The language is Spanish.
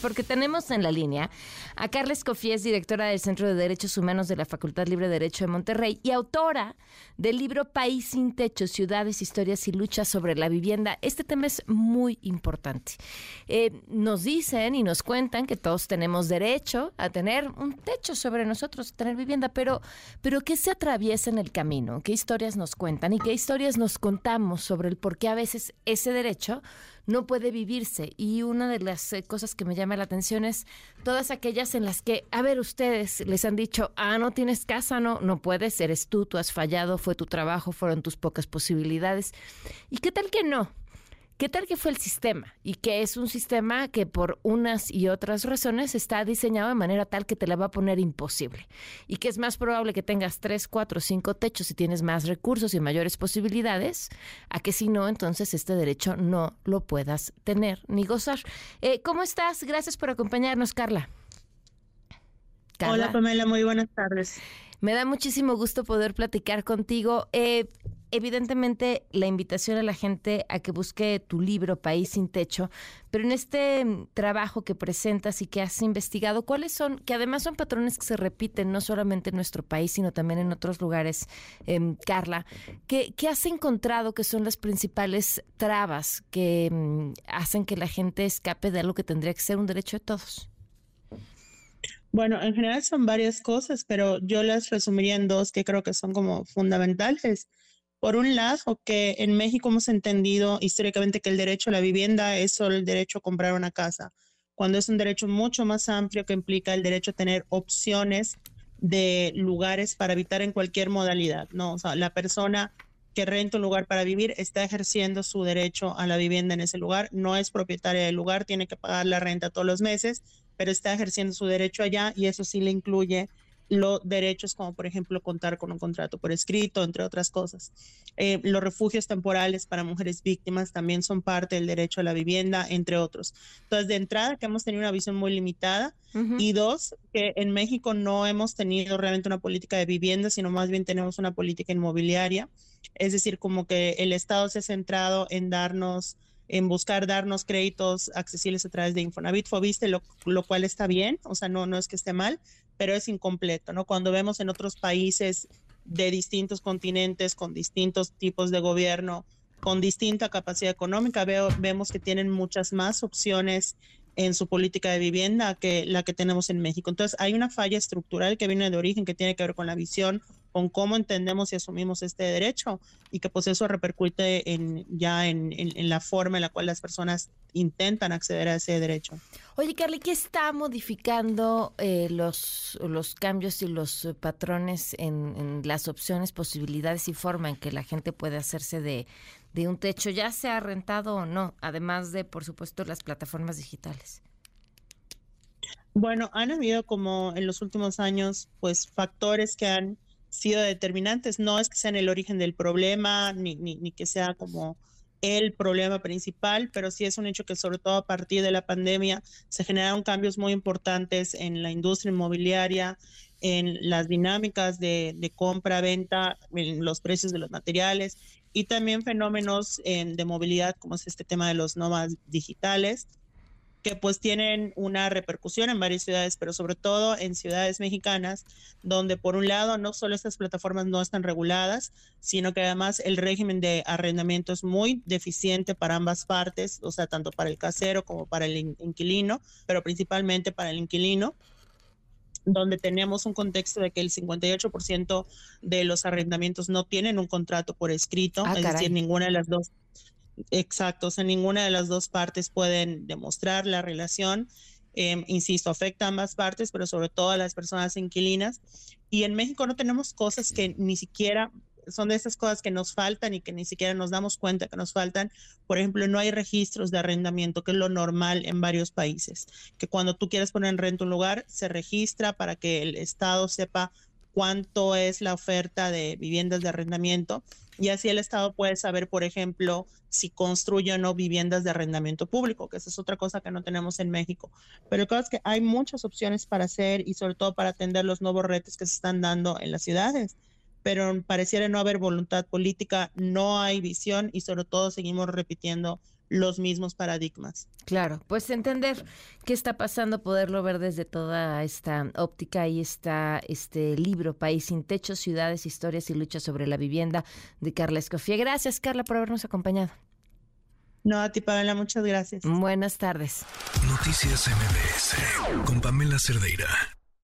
porque tenemos en la línea a Carles Cofies, directora del Centro de Derechos Humanos de la Facultad Libre de Derecho de Monterrey y autora del libro País sin Techo, Ciudades, Historias y Luchas sobre la Vivienda. Este tema es muy importante. Eh, nos dicen y nos cuentan que todos tenemos derecho a tener un techo sobre nosotros, tener vivienda, pero, pero ¿qué se atraviesa en el camino? ¿Qué historias nos cuentan y qué historias nos contamos sobre el por qué a veces ese derecho no puede vivirse. Y una de las eh, cosas que me llama la atención es todas aquellas en las que, a ver, ustedes les han dicho, ah, no tienes casa, no, no puedes, eres tú, tú has fallado, fue tu trabajo, fueron tus pocas posibilidades. ¿Y qué tal que no? ¿Qué tal que fue el sistema? Y que es un sistema que por unas y otras razones está diseñado de manera tal que te la va a poner imposible. Y que es más probable que tengas tres, cuatro, cinco techos si tienes más recursos y mayores posibilidades, a que si no, entonces este derecho no lo puedas tener ni gozar. Eh, ¿Cómo estás? Gracias por acompañarnos, Carla. Hola, Pamela, muy buenas tardes. Me da muchísimo gusto poder platicar contigo. Eh, evidentemente la invitación a la gente a que busque tu libro País sin Techo, pero en este mm, trabajo que presentas y que has investigado, ¿cuáles son, que además son patrones que se repiten no solamente en nuestro país, sino también en otros lugares, em, Carla? ¿qué, has encontrado que son las principales trabas que mm, hacen que la gente escape de algo que tendría que ser un derecho de todos? Bueno, en general son varias cosas, pero yo las resumiría en dos que creo que son como fundamentales. Por un lado, que en México hemos entendido históricamente que el derecho a la vivienda es solo el derecho a comprar una casa, cuando es un derecho mucho más amplio que implica el derecho a tener opciones de lugares para habitar en cualquier modalidad, ¿no? O sea, la persona que renta un lugar para vivir está ejerciendo su derecho a la vivienda en ese lugar, no es propietaria del lugar, tiene que pagar la renta todos los meses, pero está ejerciendo su derecho allá y eso sí le incluye los derechos como por ejemplo contar con un contrato por escrito, entre otras cosas. Eh, los refugios temporales para mujeres víctimas también son parte del derecho a la vivienda, entre otros. Entonces, de entrada, que hemos tenido una visión muy limitada y dos, que en México no hemos tenido realmente una política de vivienda, sino más bien tenemos una política inmobiliaria. Es decir, como que el Estado se ha centrado en darnos en buscar darnos créditos accesibles a través de Infonavit, Fobiste, lo, lo cual está bien, o sea, no, no es que esté mal, pero es incompleto, ¿no? Cuando vemos en otros países de distintos continentes, con distintos tipos de gobierno, con distinta capacidad económica, veo, vemos que tienen muchas más opciones en su política de vivienda que la que tenemos en México. Entonces, hay una falla estructural que viene de origen, que tiene que ver con la visión, con cómo entendemos y asumimos este derecho y que pues eso repercute en, ya en, la forma en la cual las personas intentan acceder a ese derecho. Oye, Carly, ¿qué está modificando eh, los, los cambios y los patrones en, en, las opciones, posibilidades y forma en que la gente puede hacerse de, de un techo, ya sea rentado o no, además de, por supuesto, las plataformas digitales? Bueno, han habido como en los últimos años, pues factores que han sido determinantes. No es que sean el origen del problema, ni, ni, que sea como el problema principal, pero sí es un hecho que sobre todo a partir de la pandemia se generaron cambios muy importantes en la industria inmobiliaria, en las dinámicas de, compra-venta, en los precios de los materiales y también fenómenos de movilidad como es este tema de los nómadas digitales que pues tienen una repercusión en varias ciudades, pero sobre todo en ciudades mexicanas, donde por un lado no solo estas plataformas no están reguladas, sino que además el régimen de arrendamiento es muy deficiente para ambas partes, o sea, tanto para el casero como para el inquilino, pero principalmente para el inquilino donde tenemos un contexto de que el 58% de los arrendamientos no tienen un contrato por escrito, ah, es decir, ninguna de las dos Exacto, o sea, ninguna de las dos partes pueden demostrar la relación. Em, insisto, afecta a ambas partes, pero sobre todo a las personas inquilinas. Y en México no tenemos cosas que ni siquiera son de esas cosas que nos faltan y que ni siquiera nos damos cuenta que nos faltan. Por ejemplo, no hay registros de arrendamiento, que es lo normal en varios países, que cuando tú quieres poner en renta un lugar, se registra para que el Estado sepa cuánto es la oferta de viviendas de arrendamiento y así el Estado puede saber, por ejemplo, si construye o no viviendas de arrendamiento público, que esa es otra cosa que no tenemos en México. Pero el caso es que hay muchas opciones para hacer y sobre todo para atender los nuevos retos que se están dando en las ciudades. pero pareciera no haber voluntad política, no hay visión y sobre todo seguimos repitiendo los mismos paradigmas. Claro, pues entender qué está pasando, poderlo ver desde toda esta óptica. Ahí está este libro, País sin techo, ciudades, historias y luchas sobre la vivienda de Carla Escofía. Gracias, Carla, por habernos acompañado. No, a ti, Pamela, muchas gracias. Buenas tardes. Noticias MBS con Pamela Cerdeira.